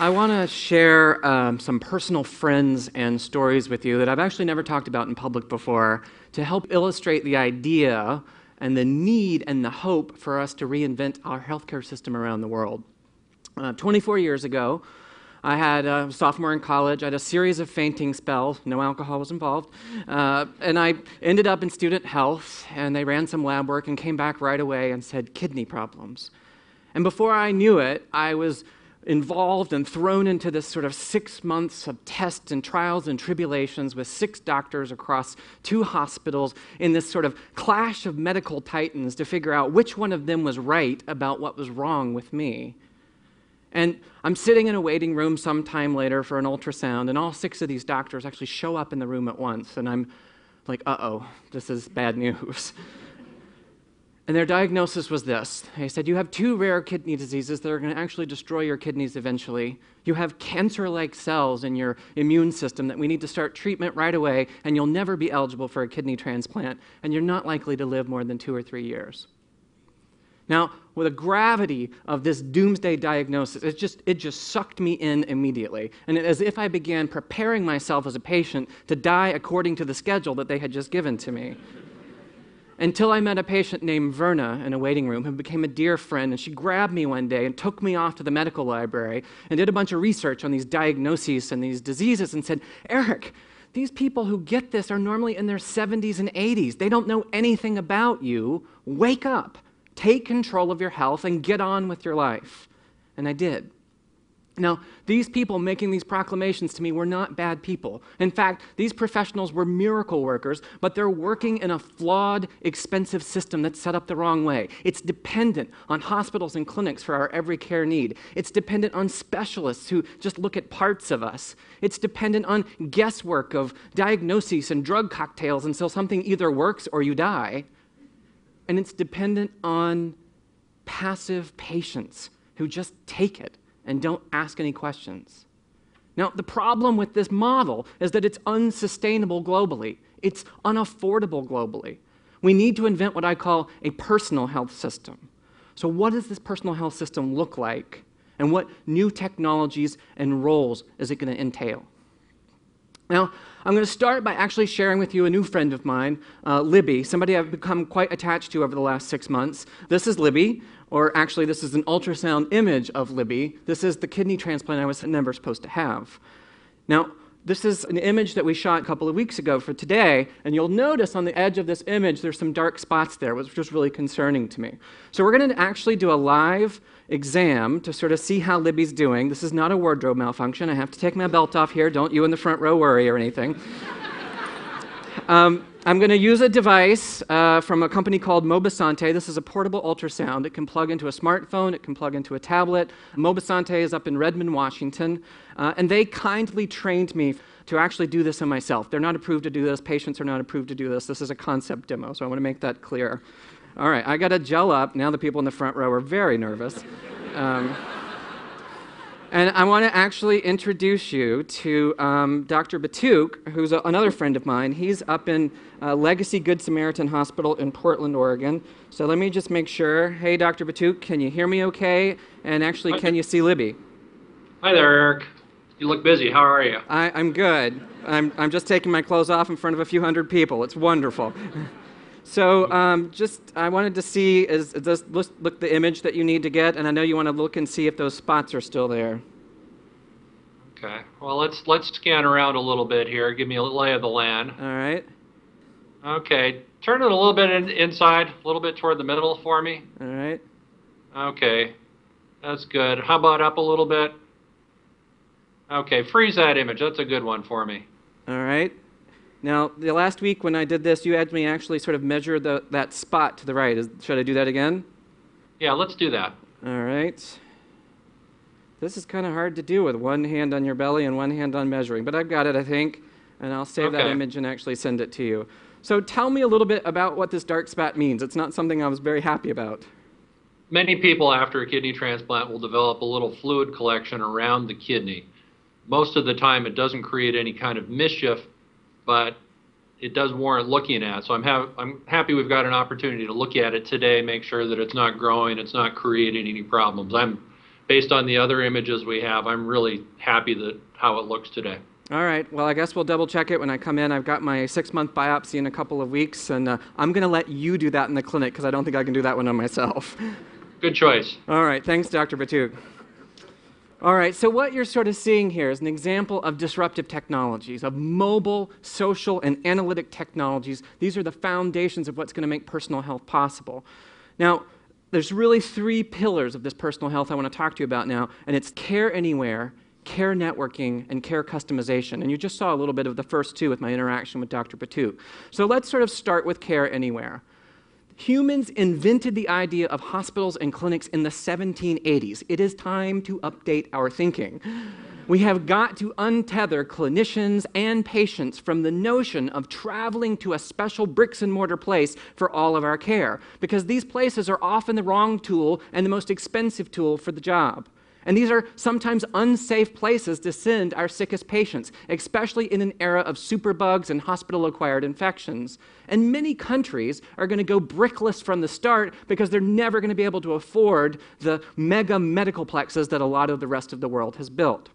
I want to share um, some personal friends and stories with you that I've actually never talked about in public before to help illustrate the idea and the need and the hope for us to reinvent our healthcare system around the world. Uh, 24 years ago, I had a sophomore in college. I had a series of fainting spells. No alcohol was involved. Uh, and I ended up in student health, and they ran some lab work and came back right away and said kidney problems. And before I knew it, I was involved and thrown into this sort of six months of tests and trials and tribulations with six doctors across two hospitals in this sort of clash of medical titans to figure out which one of them was right about what was wrong with me. And I'm sitting in a waiting room sometime later for an ultrasound, and all six of these doctors actually show up in the room at once. And I'm like, uh oh, this is bad news. And their diagnosis was this they said, You have two rare kidney diseases that are going to actually destroy your kidneys eventually. You have cancer like cells in your immune system that we need to start treatment right away, and you'll never be eligible for a kidney transplant, and you're not likely to live more than two or three years. Now, with the gravity of this doomsday diagnosis, it just, it just sucked me in immediately. And as if I began preparing myself as a patient to die according to the schedule that they had just given to me. Until I met a patient named Verna in a waiting room who became a dear friend, and she grabbed me one day and took me off to the medical library and did a bunch of research on these diagnoses and these diseases and said, Eric, these people who get this are normally in their 70s and 80s. They don't know anything about you. Wake up. Take control of your health and get on with your life. And I did. Now, these people making these proclamations to me were not bad people. In fact, these professionals were miracle workers, but they're working in a flawed, expensive system that's set up the wrong way. It's dependent on hospitals and clinics for our every care need. It's dependent on specialists who just look at parts of us. It's dependent on guesswork of diagnoses and drug cocktails until something either works or you die and it's dependent on passive patients who just take it and don't ask any questions. Now, the problem with this model is that it's unsustainable globally. It's unaffordable globally. We need to invent what I call a personal health system. So, what does this personal health system look like? And what new technologies and roles is it going to entail? Now, I'm going to start by actually sharing with you a new friend of mine, uh, Libby, somebody I've become quite attached to over the last six months. This is Libby, or actually, this is an ultrasound image of Libby. This is the kidney transplant I was never supposed to have. Now, this is an image that we shot a couple of weeks ago for today, and you'll notice on the edge of this image there's some dark spots there, which was really concerning to me. So we're going to actually do a live exam to sort of see how Libby's doing. This is not a wardrobe malfunction. I have to take my belt off here. Don't you in the front row worry or anything. um, I'm going to use a device uh, from a company called Mobisante. This is a portable ultrasound. It can plug into a smartphone, it can plug into a tablet. Mobisante is up in Redmond, Washington, uh, and they kindly trained me to actually do this on myself. They're not approved to do this, patients are not approved to do this. This is a concept demo, so I want to make that clear. All right, I got a gel up. Now the people in the front row are very nervous. Um, and I want to actually introduce you to um, Dr. Batuk, who's a, another friend of mine. He's up in uh, Legacy Good Samaritan Hospital in Portland, Oregon. So let me just make sure. Hey, Dr. Batuk, can you hear me okay? And actually, can you see Libby? Hi there, Eric. You look busy. How are you? I, I'm good. I'm, I'm just taking my clothes off in front of a few hundred people. It's wonderful. So um, just, I wanted to see, is, does look, look the image that you need to get, and I know you want to look and see if those spots are still there. Okay. Well, let's let's scan around a little bit here. Give me a lay of the land. All right. Okay. Turn it a little bit in, inside, a little bit toward the middle for me. All right. Okay. That's good. How about up a little bit? Okay. Freeze that image. That's a good one for me. All right. Now, the last week when I did this, you had me actually sort of measure the, that spot to the right. Is, should I do that again? Yeah, let's do that. All right. This is kind of hard to do with one hand on your belly and one hand on measuring, but I've got it, I think, and I'll save that image and actually send it to you. So tell me a little bit about what this dark spot means. It's not something I was very happy about. Many people after a kidney transplant will develop a little fluid collection around the kidney. Most of the time, it doesn't create any kind of mischief, but it does warrant looking at. So I'm, ha- I'm happy we've got an opportunity to look at it today, make sure that it's not growing, it's not creating any problems. I'm based on the other images we have, I'm really happy that how it looks today. All right. Well, I guess we'll double check it when I come in. I've got my six month biopsy in a couple of weeks, and uh, I'm going to let you do that in the clinic because I don't think I can do that one on myself. Good choice. All right. Thanks, Dr. Batuk. All right, so what you're sort of seeing here is an example of disruptive technologies, of mobile, social, and analytic technologies. These are the foundations of what's going to make personal health possible. Now, there's really three pillars of this personal health I want to talk to you about now, and it's care anywhere, care networking, and care customization. And you just saw a little bit of the first two with my interaction with Dr. Batuk. So let's sort of start with care anywhere. Humans invented the idea of hospitals and clinics in the 1780s. It is time to update our thinking. We have got to untether clinicians and patients from the notion of traveling to a special bricks and mortar place for all of our care, because these places are often the wrong tool and the most expensive tool for the job. And these are sometimes unsafe places to send our sickest patients, especially in an era of superbugs and hospital acquired infections. And many countries are going to go brickless from the start because they're never going to be able to afford the mega medical plexes that a lot of the rest of the world has built.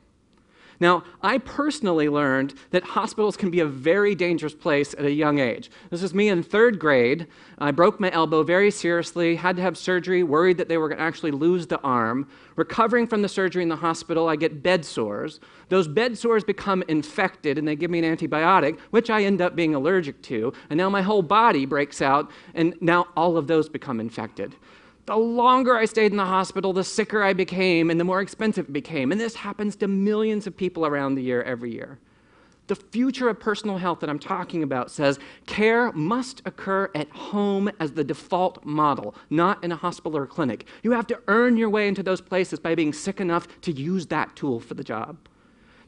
Now, I personally learned that hospitals can be a very dangerous place at a young age. This is me in third grade. I broke my elbow very seriously, had to have surgery, worried that they were going to actually lose the arm. Recovering from the surgery in the hospital, I get bed sores. Those bed sores become infected and they give me an antibiotic, which I end up being allergic to. And now my whole body breaks out, and now all of those become infected. The longer I stayed in the hospital, the sicker I became and the more expensive it became. And this happens to millions of people around the year every year. The future of personal health that I'm talking about says care must occur at home as the default model, not in a hospital or clinic. You have to earn your way into those places by being sick enough to use that tool for the job.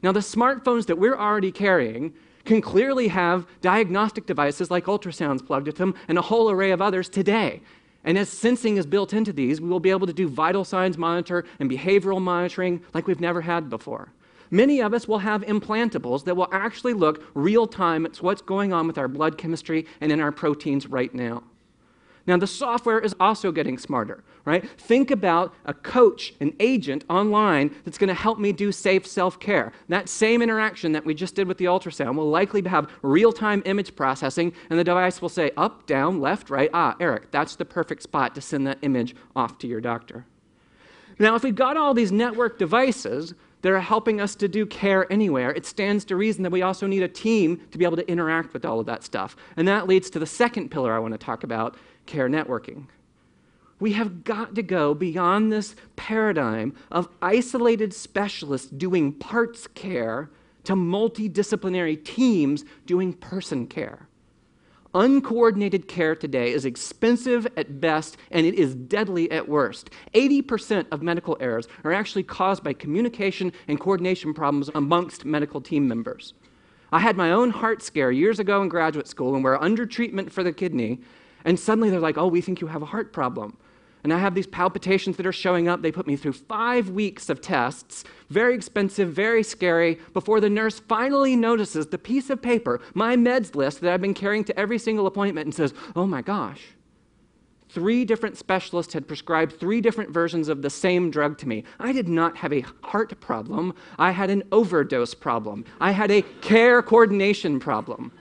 Now, the smartphones that we're already carrying can clearly have diagnostic devices like ultrasounds plugged into them and a whole array of others today. And as sensing is built into these, we will be able to do vital signs monitor and behavioral monitoring like we've never had before. Many of us will have implantables that will actually look real time at what's going on with our blood chemistry and in our proteins right now. Now, the software is also getting smarter, right? Think about a coach, an agent online that's going to help me do safe self care. That same interaction that we just did with the ultrasound will likely have real time image processing, and the device will say up, down, left, right. Ah, Eric, that's the perfect spot to send that image off to your doctor. Now, if we've got all these network devices, that are helping us to do care anywhere, it stands to reason that we also need a team to be able to interact with all of that stuff. And that leads to the second pillar I want to talk about, care networking. We have got to go beyond this paradigm of isolated specialists doing parts care to multidisciplinary teams doing person care. Uncoordinated care today is expensive at best and it is deadly at worst. 80% of medical errors are actually caused by communication and coordination problems amongst medical team members. I had my own heart scare years ago in graduate school, and we're under treatment for the kidney, and suddenly they're like, oh, we think you have a heart problem. And I have these palpitations that are showing up. They put me through five weeks of tests, very expensive, very scary, before the nurse finally notices the piece of paper, my meds list that I've been carrying to every single appointment, and says, oh my gosh. Three different specialists had prescribed three different versions of the same drug to me. I did not have a heart problem. I had an overdose problem. I had a care coordination problem.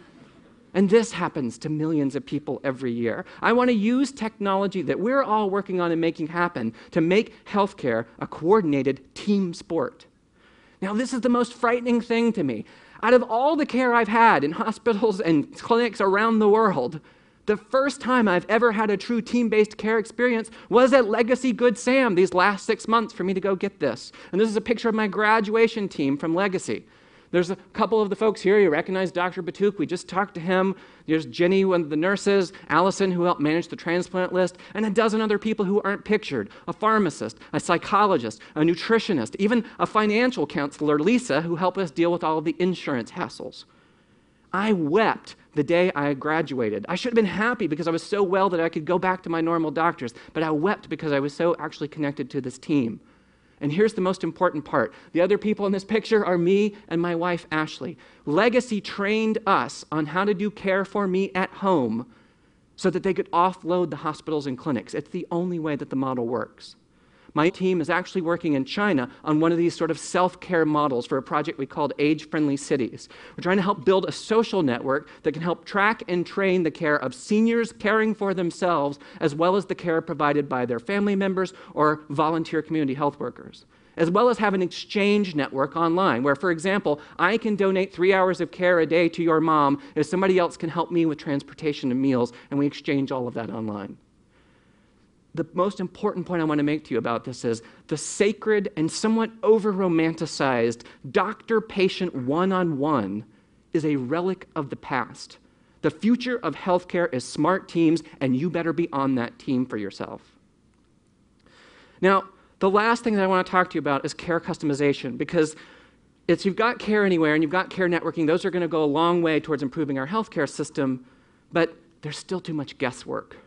And this happens to millions of people every year. I want to use technology that we're all working on and making happen to make healthcare a coordinated team sport. Now, this is the most frightening thing to me. Out of all the care I've had in hospitals and clinics around the world, the first time I've ever had a true team based care experience was at Legacy Good Sam these last six months for me to go get this. And this is a picture of my graduation team from Legacy. There's a couple of the folks here. You recognize Dr. Batuk. We just talked to him. There's Jenny, one of the nurses, Allison, who helped manage the transplant list, and a dozen other people who aren't pictured a pharmacist, a psychologist, a nutritionist, even a financial counselor, Lisa, who helped us deal with all of the insurance hassles. I wept the day I graduated. I should have been happy because I was so well that I could go back to my normal doctors, but I wept because I was so actually connected to this team. And here's the most important part the other people in this picture are me and my wife, Ashley. Legacy trained us on how to do care for me at home so that they could offload the hospitals and clinics. It's the only way that the model works. My team is actually working in China on one of these sort of self care models for a project we called Age Friendly Cities. We're trying to help build a social network that can help track and train the care of seniors caring for themselves, as well as the care provided by their family members or volunteer community health workers as well as have an exchange network online where, for example, I can donate three hours of care a day to your mom if somebody else can help me with transportation and meals, and we exchange all of that online. The most important point I want to make to you about this is the sacred and somewhat over romanticized doctor patient one on one is a relic of the past. The future of healthcare is smart teams, and you better be on that team for yourself. Now, the last thing that I want to talk to you about is care customization because it's you've got care anywhere and you've got care networking. Those are going to go a long way towards improving our healthcare system, but there's still too much guesswork.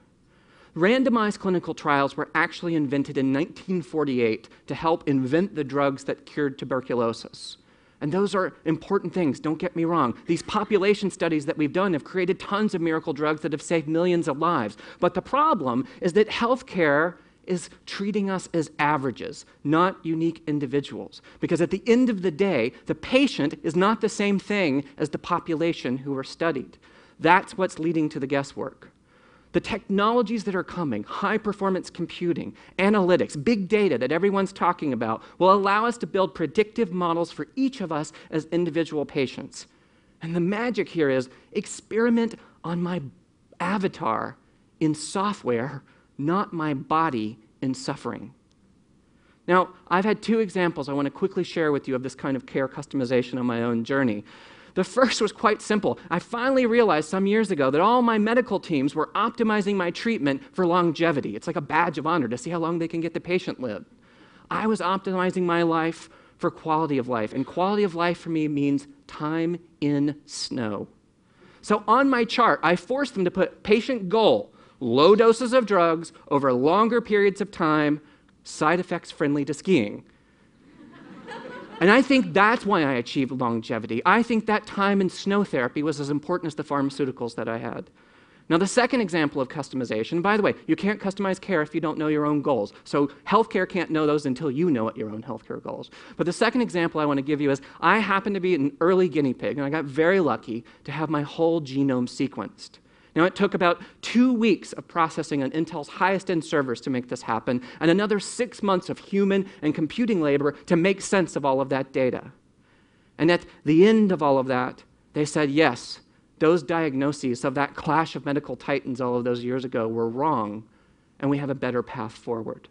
Randomized clinical trials were actually invented in 1948 to help invent the drugs that cured tuberculosis. And those are important things, don't get me wrong. These population studies that we've done have created tons of miracle drugs that have saved millions of lives. But the problem is that healthcare is treating us as averages, not unique individuals. Because at the end of the day, the patient is not the same thing as the population who are studied. That's what's leading to the guesswork. The technologies that are coming, high performance computing, analytics, big data that everyone's talking about, will allow us to build predictive models for each of us as individual patients. And the magic here is experiment on my avatar in software not my body in suffering. Now, I've had two examples I want to quickly share with you of this kind of care customization on my own journey. The first was quite simple. I finally realized some years ago that all my medical teams were optimizing my treatment for longevity. It's like a badge of honor to see how long they can get the patient live. I was optimizing my life for quality of life, and quality of life for me means time in snow. So on my chart, I forced them to put patient goal low doses of drugs over longer periods of time, side effects friendly to skiing. And I think that's why I achieved longevity. I think that time in snow therapy was as important as the pharmaceuticals that I had. Now, the second example of customization, by the way, you can't customize care if you don't know your own goals. So, healthcare can't know those until you know what your own healthcare goals. But the second example I want to give you is I happen to be an early guinea pig, and I got very lucky to have my whole genome sequenced. Now, it took about two weeks of processing on Intel's highest end servers to make this happen, and another six months of human and computing labor to make sense of all of that data. And at the end of all of that, they said, yes, those diagnoses of that clash of medical titans all of those years ago were wrong, and we have a better path forward.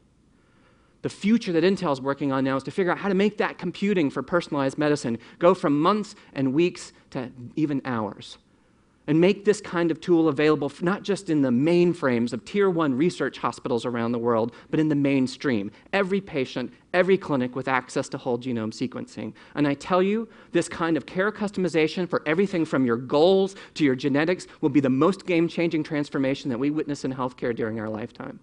The future that Intel is working on now is to figure out how to make that computing for personalized medicine go from months and weeks to even hours and make this kind of tool available not just in the mainframes of tier one research hospitals around the world, but in the mainstream. Every patient, every clinic with access to whole genome sequencing. And I tell you, this kind of care customization for everything from your goals to your genetics will be the most game changing transformation that we witness in healthcare during our lifetime.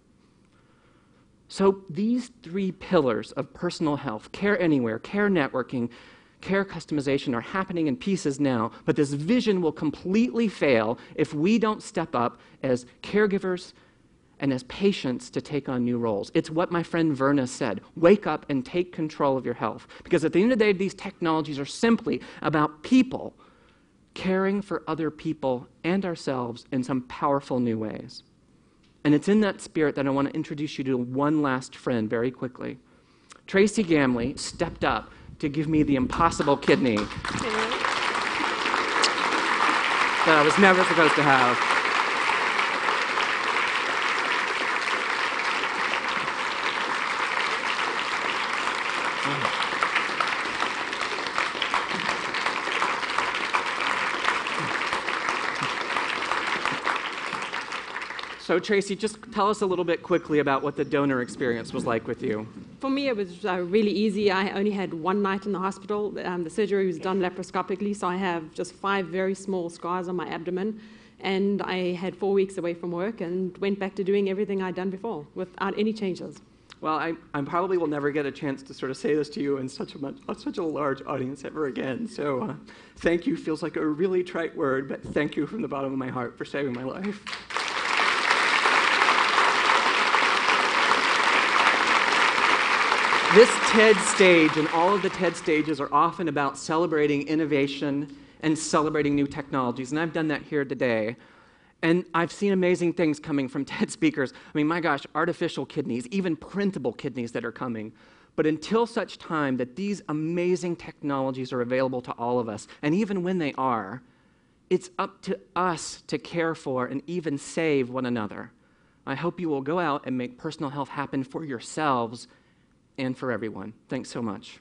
So, these three pillars of personal health care anywhere, care networking, care customization are happening in pieces now, but this vision will completely fail if we don't step up as caregivers and as patients to take on new roles. It's what my friend Verna said wake up and take control of your health. Because at the end of the day, these technologies are simply about people caring for other people and ourselves in some powerful new ways. And it's in that spirit that I want to introduce you to one last friend very quickly. Tracy Gamley stepped up to give me the impossible kidney that I was never supposed to have. So, Tracy, just tell us a little bit quickly about what the donor experience was like with you. For me, it was uh, really easy. I only had one night in the hospital. Um, the surgery was done laparoscopically, so I have just five very small scars on my abdomen. And I had four weeks away from work and went back to doing everything I'd done before without any changes. Well, I, I probably will never get a chance to sort of say this to you in such a much, such a large audience ever again. So, uh, thank you feels like a really trite word, but thank you from the bottom of my heart for saving my life. TED stage, and all of the TED stages are often about celebrating innovation and celebrating new technologies. And I've done that here today. And I've seen amazing things coming from TED speakers. I mean, my gosh, artificial kidneys, even printable kidneys that are coming. But until such time that these amazing technologies are available to all of us, and even when they are, it's up to us to care for and even save one another. I hope you will go out and make personal health happen for yourselves and for everyone. Thanks so much.